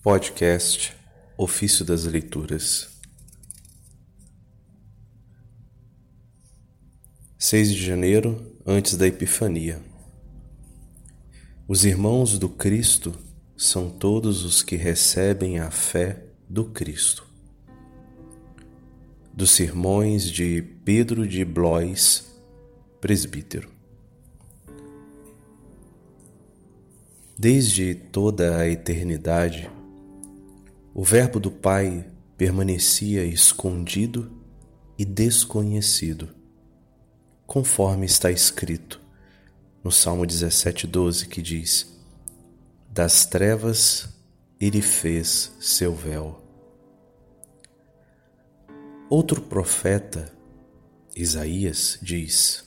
Podcast Ofício das Leituras 6 de janeiro, antes da Epifania. Os irmãos do Cristo são todos os que recebem a fé do Cristo. Dos sermões de Pedro de Blois, presbítero. Desde toda a eternidade, o Verbo do Pai permanecia escondido e desconhecido, conforme está escrito no Salmo 17,12, que diz: Das trevas ele fez seu véu. Outro profeta, Isaías, diz: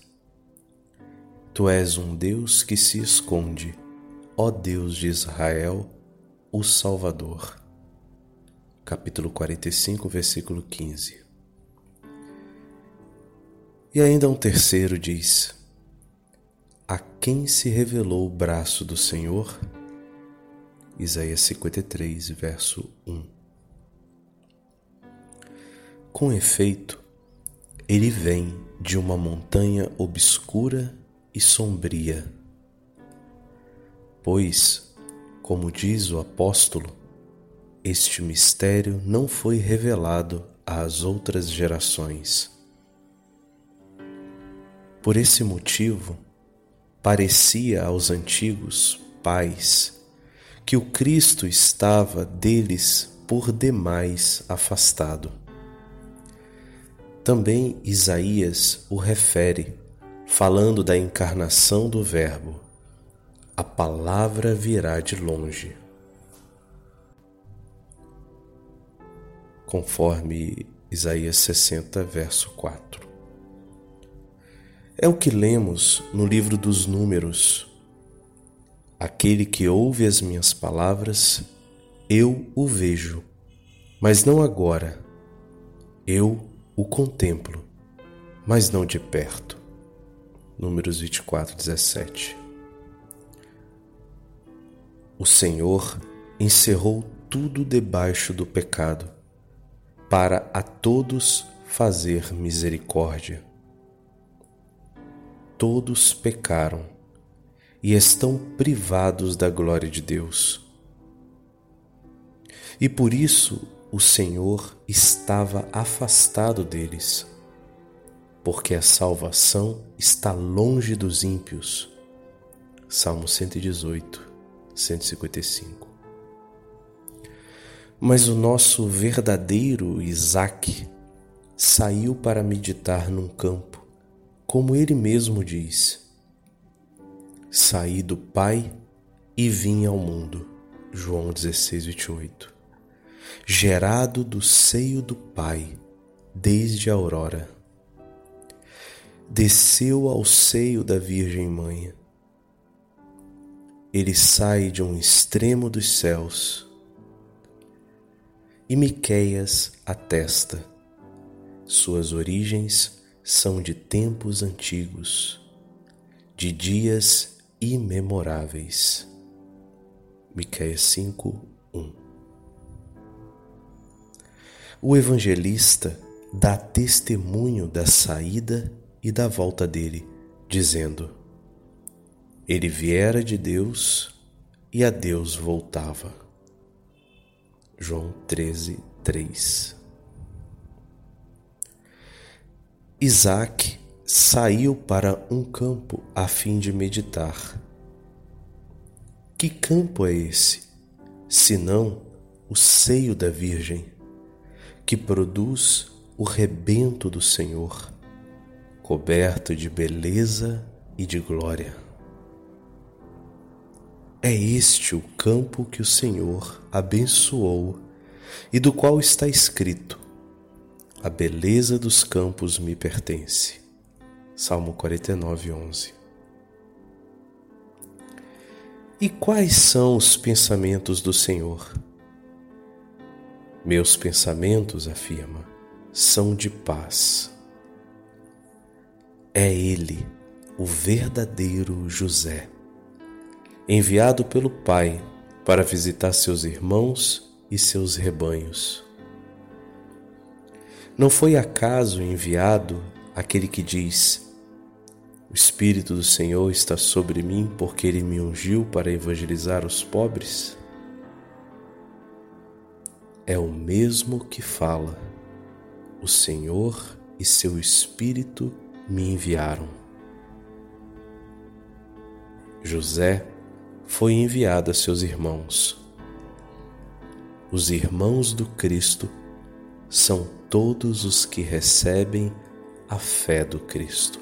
Tu és um Deus que se esconde, ó Deus de Israel, o Salvador capítulo 45, versículo 15. E ainda um terceiro diz: A quem se revelou o braço do Senhor? Isaías 53, verso 1. Com efeito, ele vem de uma montanha obscura e sombria. Pois, como diz o apóstolo, este mistério não foi revelado às outras gerações. Por esse motivo, parecia aos antigos pais que o Cristo estava deles por demais afastado. Também Isaías o refere, falando da encarnação do Verbo: a palavra virá de longe. Conforme Isaías 60, verso 4. É o que lemos no livro dos Números. Aquele que ouve as minhas palavras, eu o vejo, mas não agora. Eu o contemplo, mas não de perto. Números 24, 17. O Senhor encerrou tudo debaixo do pecado para a todos fazer misericórdia. Todos pecaram e estão privados da glória de Deus. E por isso o Senhor estava afastado deles, porque a salvação está longe dos ímpios. Salmo 118, 155. Mas o nosso verdadeiro Isaac saiu para meditar num campo, como ele mesmo diz: Saí do Pai e vim ao mundo. João 16, 28. Gerado do seio do Pai, desde a aurora. Desceu ao seio da Virgem Mãe. Ele sai de um extremo dos céus e Miqueias atesta. Suas origens são de tempos antigos, de dias imemoráveis. Miqueias 5, 1 O evangelista dá testemunho da saída e da volta dele, dizendo: Ele viera de Deus e a Deus voltava. João 13, 3. Isaac saiu para um campo a fim de meditar. Que campo é esse, senão o seio da Virgem, que produz o rebento do Senhor, coberto de beleza e de glória? É este o campo que o Senhor abençoou e do qual está escrito: A beleza dos campos me pertence. Salmo 49, 11. E quais são os pensamentos do Senhor? Meus pensamentos, afirma, são de paz. É Ele, o verdadeiro José enviado pelo Pai para visitar seus irmãos e seus rebanhos. Não foi acaso enviado aquele que diz: O Espírito do Senhor está sobre mim porque ele me ungiu para evangelizar os pobres? É o mesmo que fala: O Senhor e seu Espírito me enviaram. José foi enviado a seus irmãos. Os irmãos do Cristo são todos os que recebem a fé do Cristo.